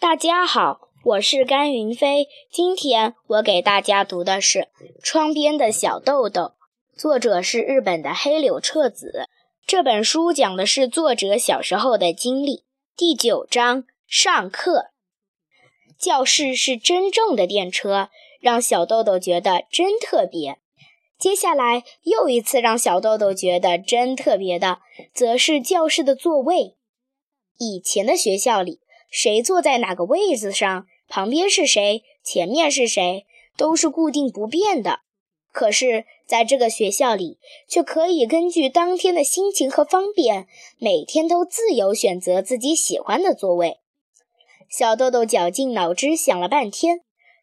大家好，我是甘云飞。今天我给大家读的是《窗边的小豆豆》，作者是日本的黑柳彻子。这本书讲的是作者小时候的经历。第九章：上课。教室是真正的电车，让小豆豆觉得真特别。接下来又一次让小豆豆觉得真特别的，则是教室的座位。以前的学校里。谁坐在哪个位子上，旁边是谁，前面是谁，都是固定不变的。可是，在这个学校里，却可以根据当天的心情和方便，每天都自由选择自己喜欢的座位。小豆豆绞尽脑汁想了半天，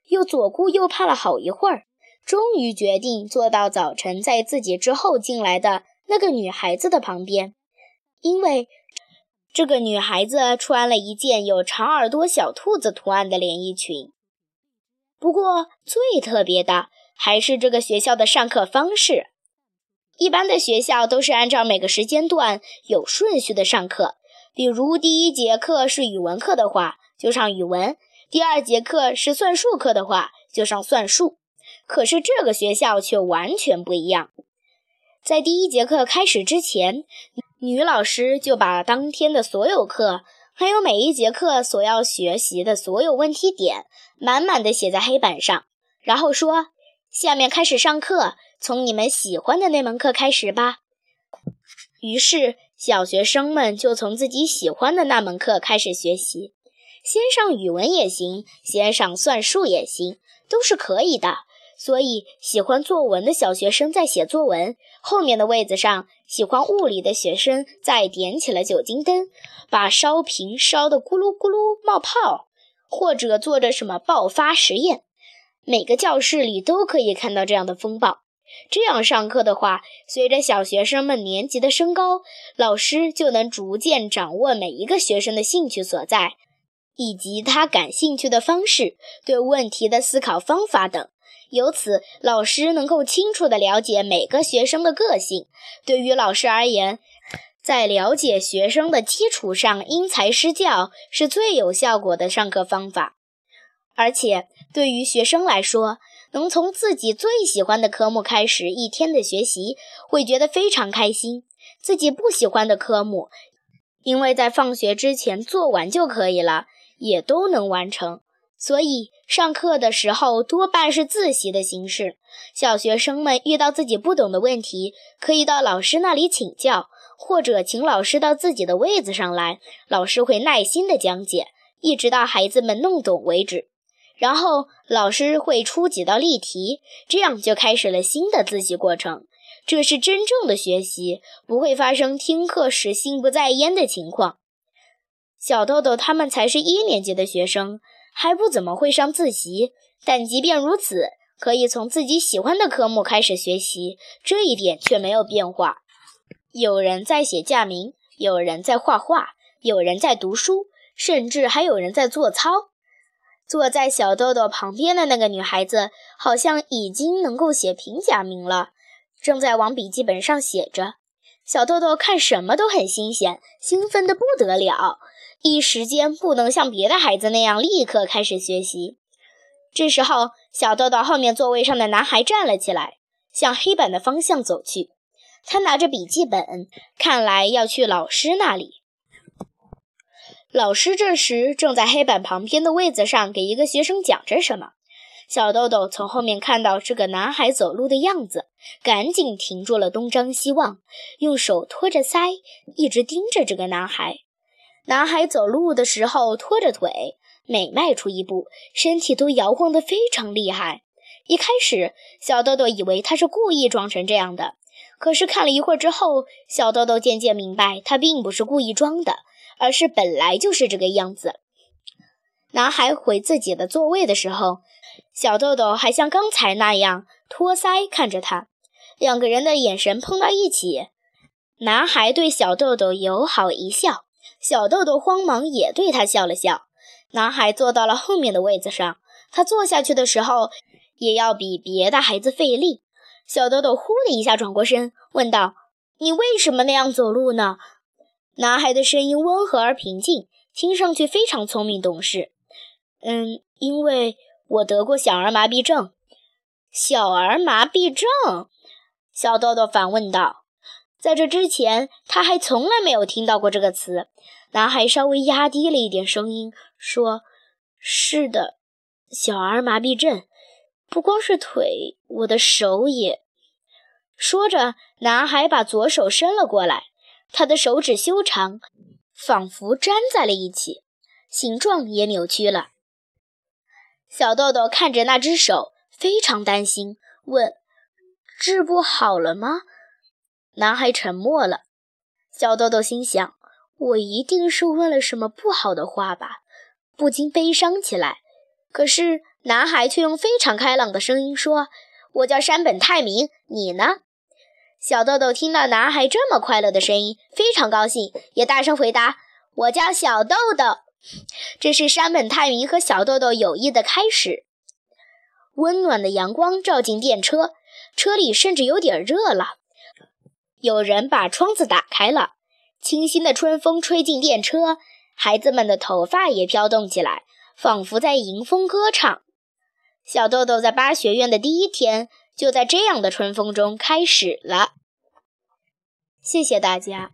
又左顾右盼了好一会儿，终于决定坐到早晨在自己之后进来的那个女孩子的旁边，因为。这个女孩子穿了一件有长耳朵小兔子图案的连衣裙。不过，最特别的还是这个学校的上课方式。一般的学校都是按照每个时间段有顺序的上课，比如第一节课是语文课的话，就上语文；第二节课是算术课的话，就上算术。可是这个学校却完全不一样，在第一节课开始之前。女老师就把当天的所有课，还有每一节课所要学习的所有问题点，满满的写在黑板上，然后说：“下面开始上课，从你们喜欢的那门课开始吧。”于是，小学生们就从自己喜欢的那门课开始学习，先上语文也行，先上算术也行，都是可以的。所以，喜欢作文的小学生在写作文，后面的位子上；喜欢物理的学生在点起了酒精灯，把烧瓶烧得咕噜咕噜冒泡，或者做着什么爆发实验。每个教室里都可以看到这样的风暴。这样上课的话，随着小学生们年级的升高，老师就能逐渐掌握每一个学生的兴趣所在，以及他感兴趣的方式、对问题的思考方法等。由此，老师能够清楚地了解每个学生的个性。对于老师而言，在了解学生的基础上因材施教是最有效果的上课方法。而且，对于学生来说，能从自己最喜欢的科目开始一天的学习，会觉得非常开心。自己不喜欢的科目，因为在放学之前做完就可以了，也都能完成。所以，上课的时候多半是自习的形式。小学生们遇到自己不懂的问题，可以到老师那里请教，或者请老师到自己的位子上来，老师会耐心地讲解，一直到孩子们弄懂为止。然后，老师会出几道例题，这样就开始了新的自习过程。这是真正的学习，不会发生听课时心不在焉的情况。小豆豆他们才是一年级的学生。还不怎么会上自习，但即便如此，可以从自己喜欢的科目开始学习，这一点却没有变化。有人在写假名，有人在画画，有人在读书，甚至还有人在做操。坐在小豆豆旁边的那个女孩子，好像已经能够写平假名了，正在往笔记本上写着。小豆豆看什么都很新鲜，兴奋得不得了。一时间不能像别的孩子那样立刻开始学习。这时候，小豆豆后面座位上的男孩站了起来，向黑板的方向走去。他拿着笔记本，看来要去老师那里。老师这时正在黑板旁边的位子上给一个学生讲着什么。小豆豆从后面看到这个男孩走路的样子，赶紧停住了东张西望，用手托着腮，一直盯着这个男孩。男孩走路的时候拖着腿，每迈出一步，身体都摇晃得非常厉害。一开始，小豆豆以为他是故意装成这样的，可是看了一会儿之后，小豆豆渐渐明白，他并不是故意装的，而是本来就是这个样子。男孩回自己的座位的时候，小豆豆还像刚才那样托腮看着他，两个人的眼神碰到一起，男孩对小豆豆友好一笑。小豆豆慌忙也对他笑了笑。男孩坐到了后面的位子上，他坐下去的时候也要比别的孩子费力。小豆豆呼的一下转过身，问道：“你为什么那样走路呢？”男孩的声音温和而平静，听上去非常聪明懂事。嗯，因为我得过小儿麻痹症。小儿麻痹症？小豆豆反问道。在这之前，他还从来没有听到过这个词。男孩稍微压低了一点声音说：“是的，小儿麻痹症，不光是腿，我的手也。”说着，男孩把左手伸了过来，他的手指修长，仿佛粘在了一起，形状也扭曲了。小豆豆看着那只手，非常担心，问：“治不好了吗？”男孩沉默了。小豆豆心想：“我一定是问了什么不好的话吧？”不禁悲伤起来。可是男孩却用非常开朗的声音说：“我叫山本泰明，你呢？”小豆豆听到男孩这么快乐的声音，非常高兴，也大声回答：“我叫小豆豆。”这是山本泰明和小豆豆友谊的开始。温暖的阳光照进电车，车里甚至有点热了。有人把窗子打开了，清新的春风吹进电车，孩子们的头发也飘动起来，仿佛在迎风歌唱。小豆豆在巴学院的第一天。就在这样的春风中开始了。谢谢大家。